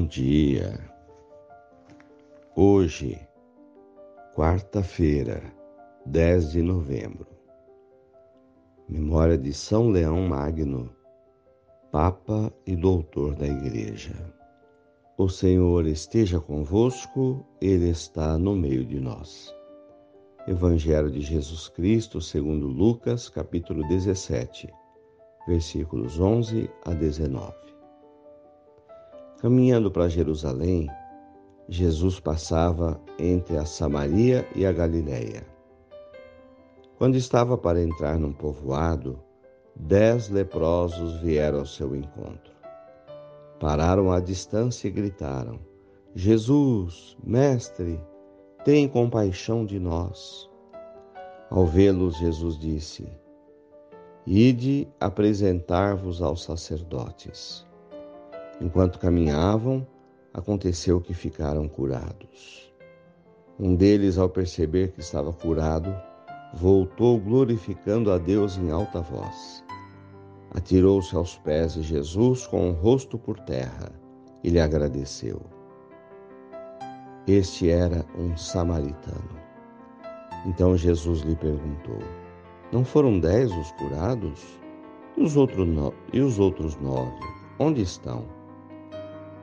dia. Hoje, quarta-feira, 10 de novembro. Memória de São Leão Magno, Papa e Doutor da Igreja. O Senhor esteja convosco, Ele está no meio de nós. Evangelho de Jesus Cristo, segundo Lucas, capítulo 17, versículos 11 a 19. Caminhando para Jerusalém, Jesus passava entre a Samaria e a Galiléia. Quando estava para entrar num povoado, dez leprosos vieram ao seu encontro. Pararam à distância e gritaram: Jesus, Mestre, tem compaixão de nós. Ao vê-los, Jesus disse: Ide apresentar-vos aos sacerdotes. Enquanto caminhavam, aconteceu que ficaram curados. Um deles, ao perceber que estava curado, voltou glorificando a Deus em alta voz. Atirou-se aos pés de Jesus com o rosto por terra e lhe agradeceu. Este era um samaritano. Então Jesus lhe perguntou: Não foram dez os curados? E os outros, no... e os outros nove, onde estão?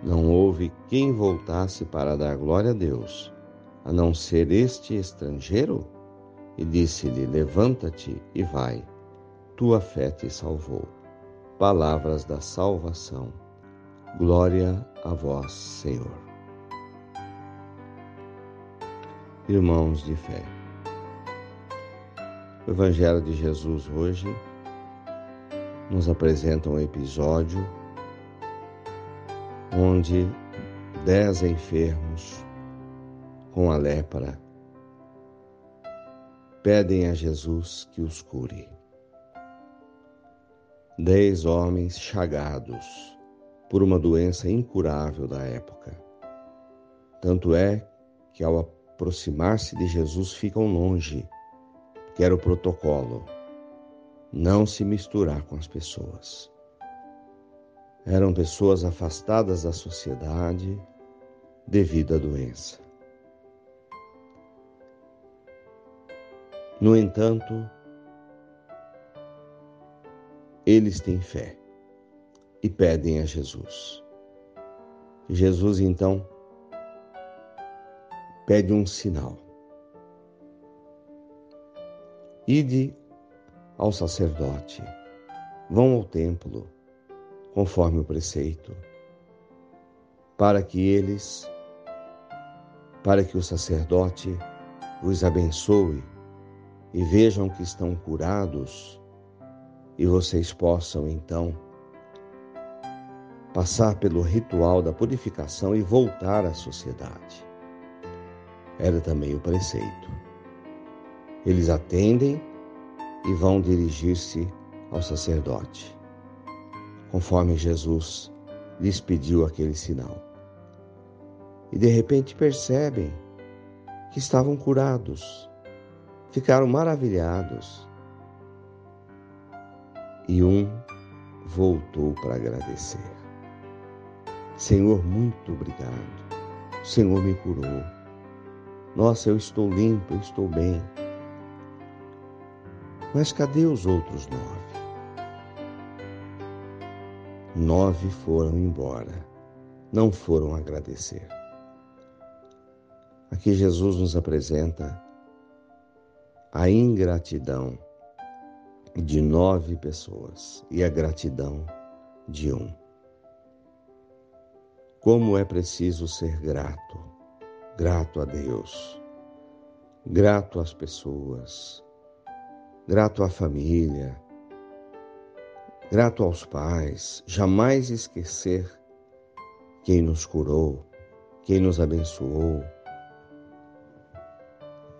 Não houve quem voltasse para dar glória a Deus, a não ser este estrangeiro? E disse-lhe: Levanta-te e vai, tua fé te salvou. Palavras da salvação. Glória a vós, Senhor. Irmãos de fé, o Evangelho de Jesus hoje nos apresenta um episódio onde dez enfermos com a lepra pedem a Jesus que os cure. Dez homens chagados por uma doença incurável da época. Tanto é que, ao aproximar-se de Jesus, ficam longe, que era o protocolo, não se misturar com as pessoas. Eram pessoas afastadas da sociedade devido à doença. No entanto, eles têm fé e pedem a Jesus. Jesus então pede um sinal. Ide ao sacerdote, vão ao templo conforme o preceito, para que eles, para que o sacerdote os abençoe e vejam que estão curados e vocês possam então passar pelo ritual da purificação e voltar à sociedade. Era também o preceito. Eles atendem e vão dirigir-se ao sacerdote conforme Jesus lhes pediu aquele sinal. E de repente percebem que estavam curados, ficaram maravilhados. E um voltou para agradecer. Senhor, muito obrigado. O Senhor me curou. Nossa, eu estou limpo, eu estou bem. Mas cadê os outros nove? Nove foram embora, não foram agradecer. Aqui Jesus nos apresenta a ingratidão de nove pessoas e a gratidão de um. Como é preciso ser grato, grato a Deus, grato às pessoas, grato à família, Grato aos pais, jamais esquecer quem nos curou, quem nos abençoou,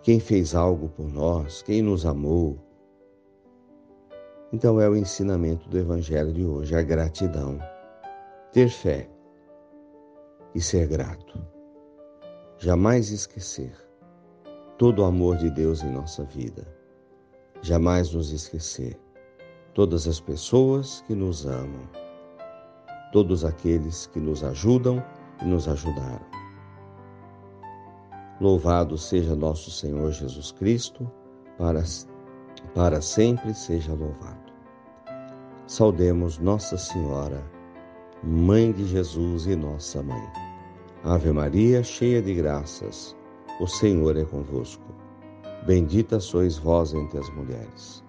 quem fez algo por nós, quem nos amou. Então é o ensinamento do Evangelho de hoje, a gratidão. Ter fé e ser grato. Jamais esquecer todo o amor de Deus em nossa vida. Jamais nos esquecer todas as pessoas que nos amam, todos aqueles que nos ajudam e nos ajudaram. Louvado seja nosso Senhor Jesus Cristo, para, para sempre seja louvado. Saudemos Nossa Senhora, Mãe de Jesus e nossa Mãe. Ave Maria, cheia de graças, o Senhor é convosco. Bendita sois vós entre as mulheres.